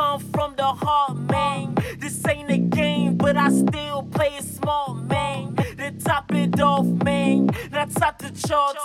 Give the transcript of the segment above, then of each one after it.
come from the heart, man. This ain't a game, but I still play it smart, man. The top it off, man. Now top the charts.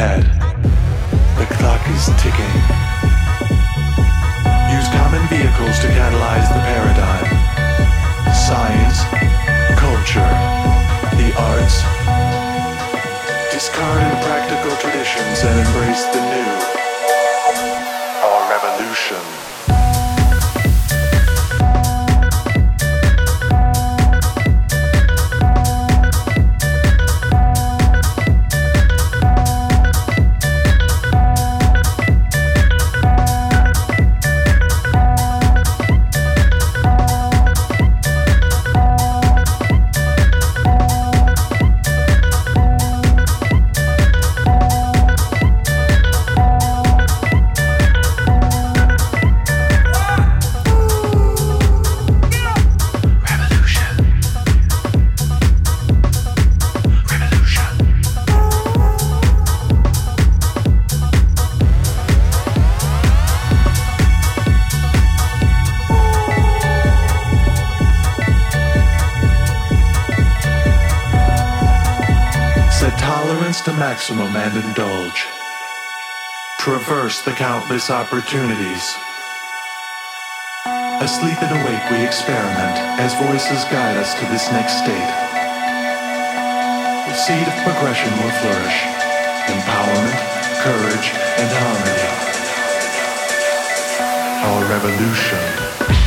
Ahead. The clock is ticking. Use common vehicles to catalyze the paradigm. Science, culture, the arts. Discard impractical traditions and embrace the new. Our revolution. Maximum and indulge. Traverse the countless opportunities. Asleep and awake, we experiment as voices guide us to this next state. The seed of progression will flourish. Empowerment, courage, and harmony. Our revolution.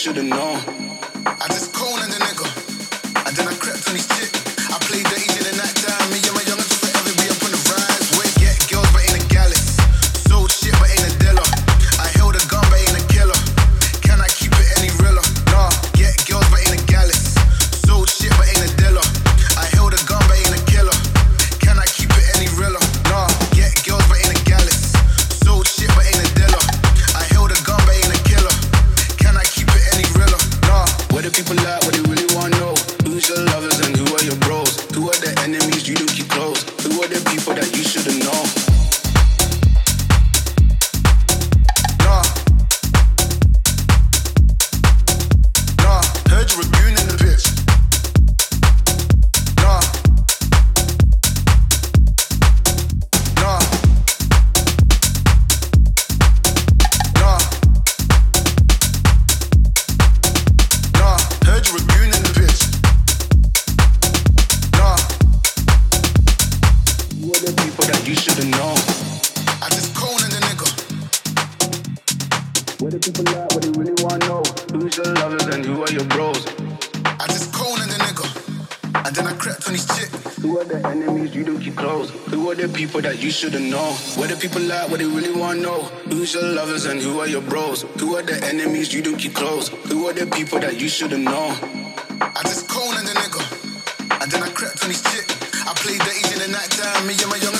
should've known. on these. Who are the enemies you don't keep close? Who are the people that you shouldn't know? Where the people at, what they really wanna know? Who's your lovers and who are your bros? Who are the enemies you don't keep close? Who are the people that you shouldn't know? I just called on the nigga, and then I crept on his chicks. I played the easy in the night time, me and my young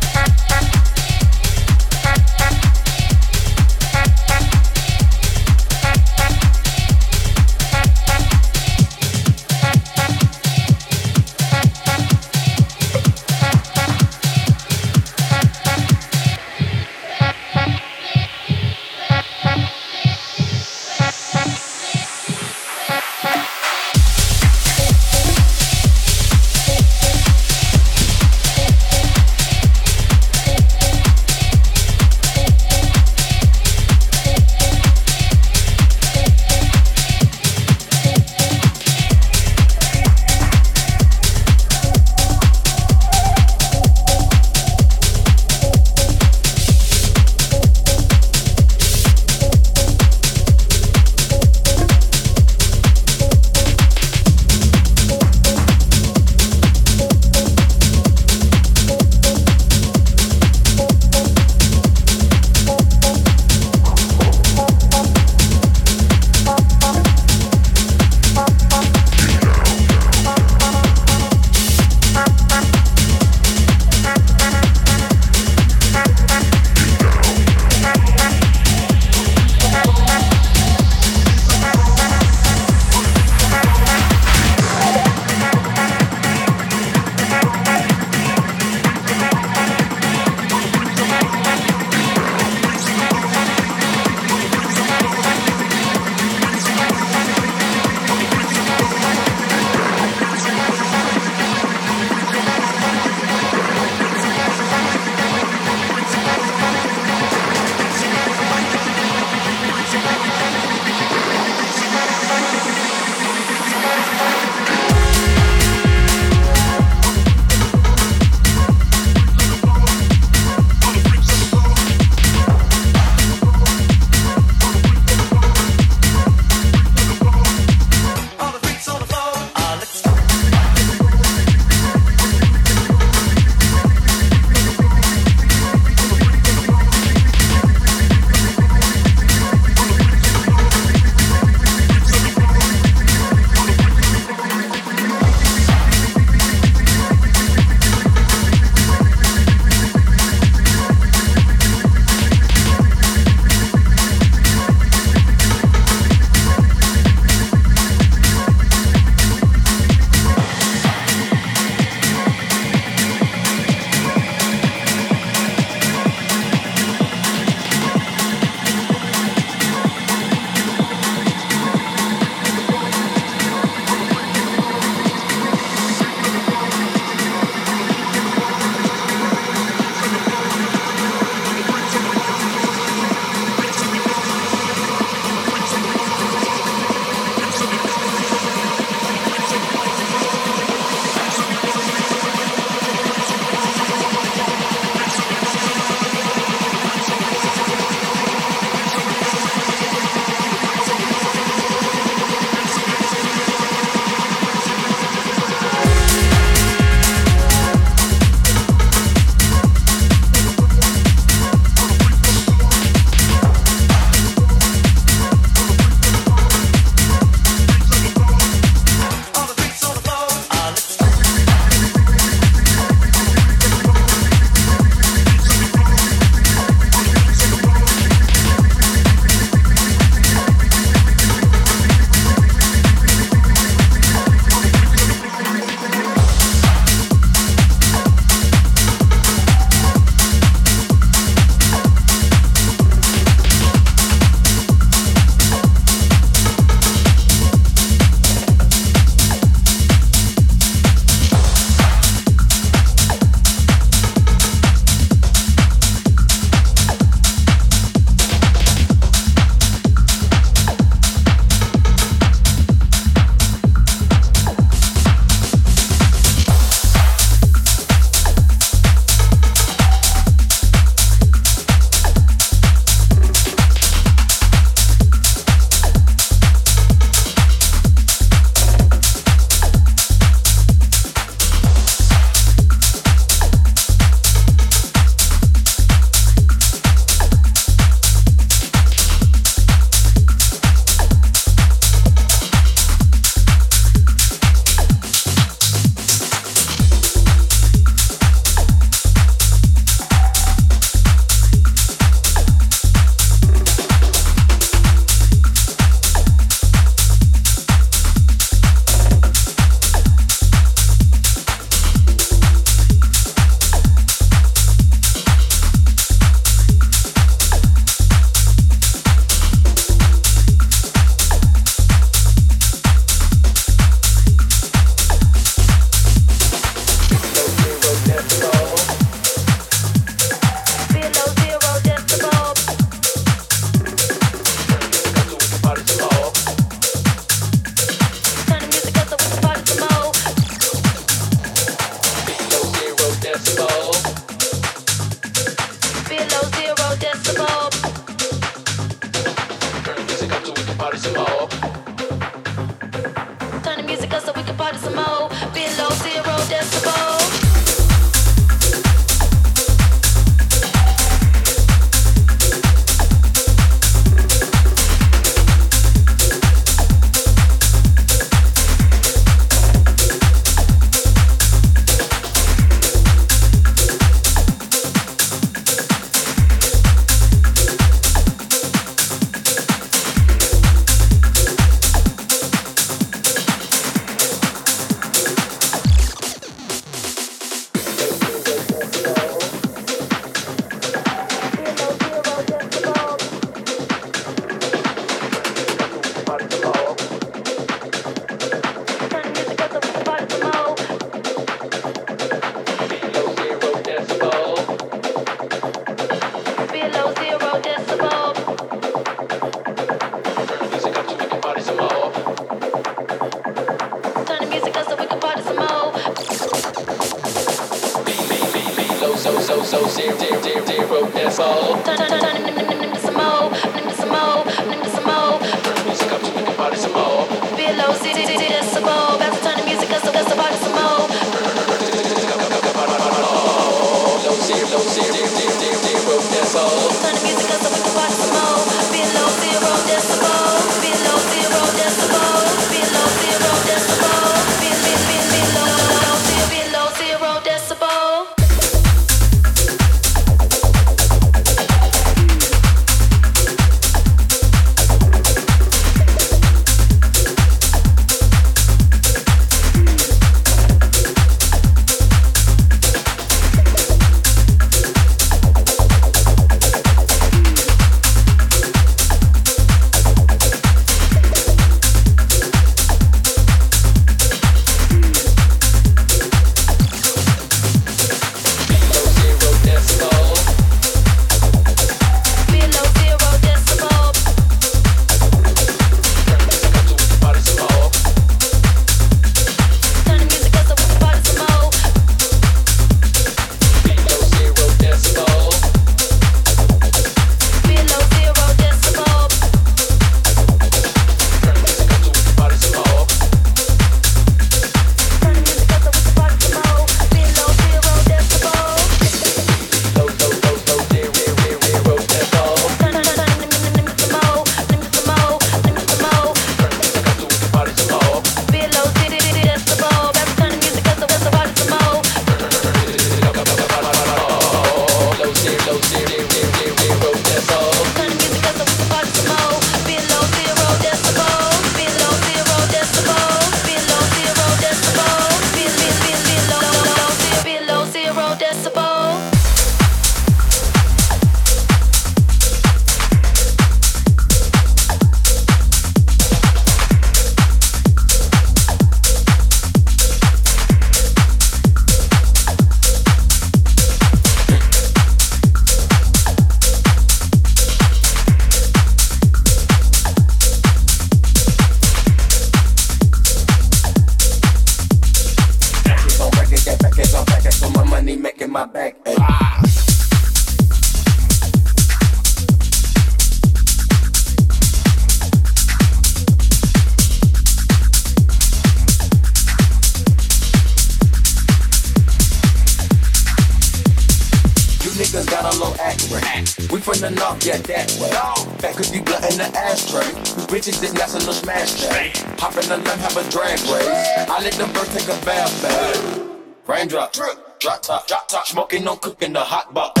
wanna knock, yeah, that way. No. That could be blunt in the ashtray. Bitches did national smash day. Hop in the limb, have a drag race. I let them birds take a bath bath. Raindrop, drop top, drop top. Smoking no cooking the hot box.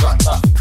Drop top.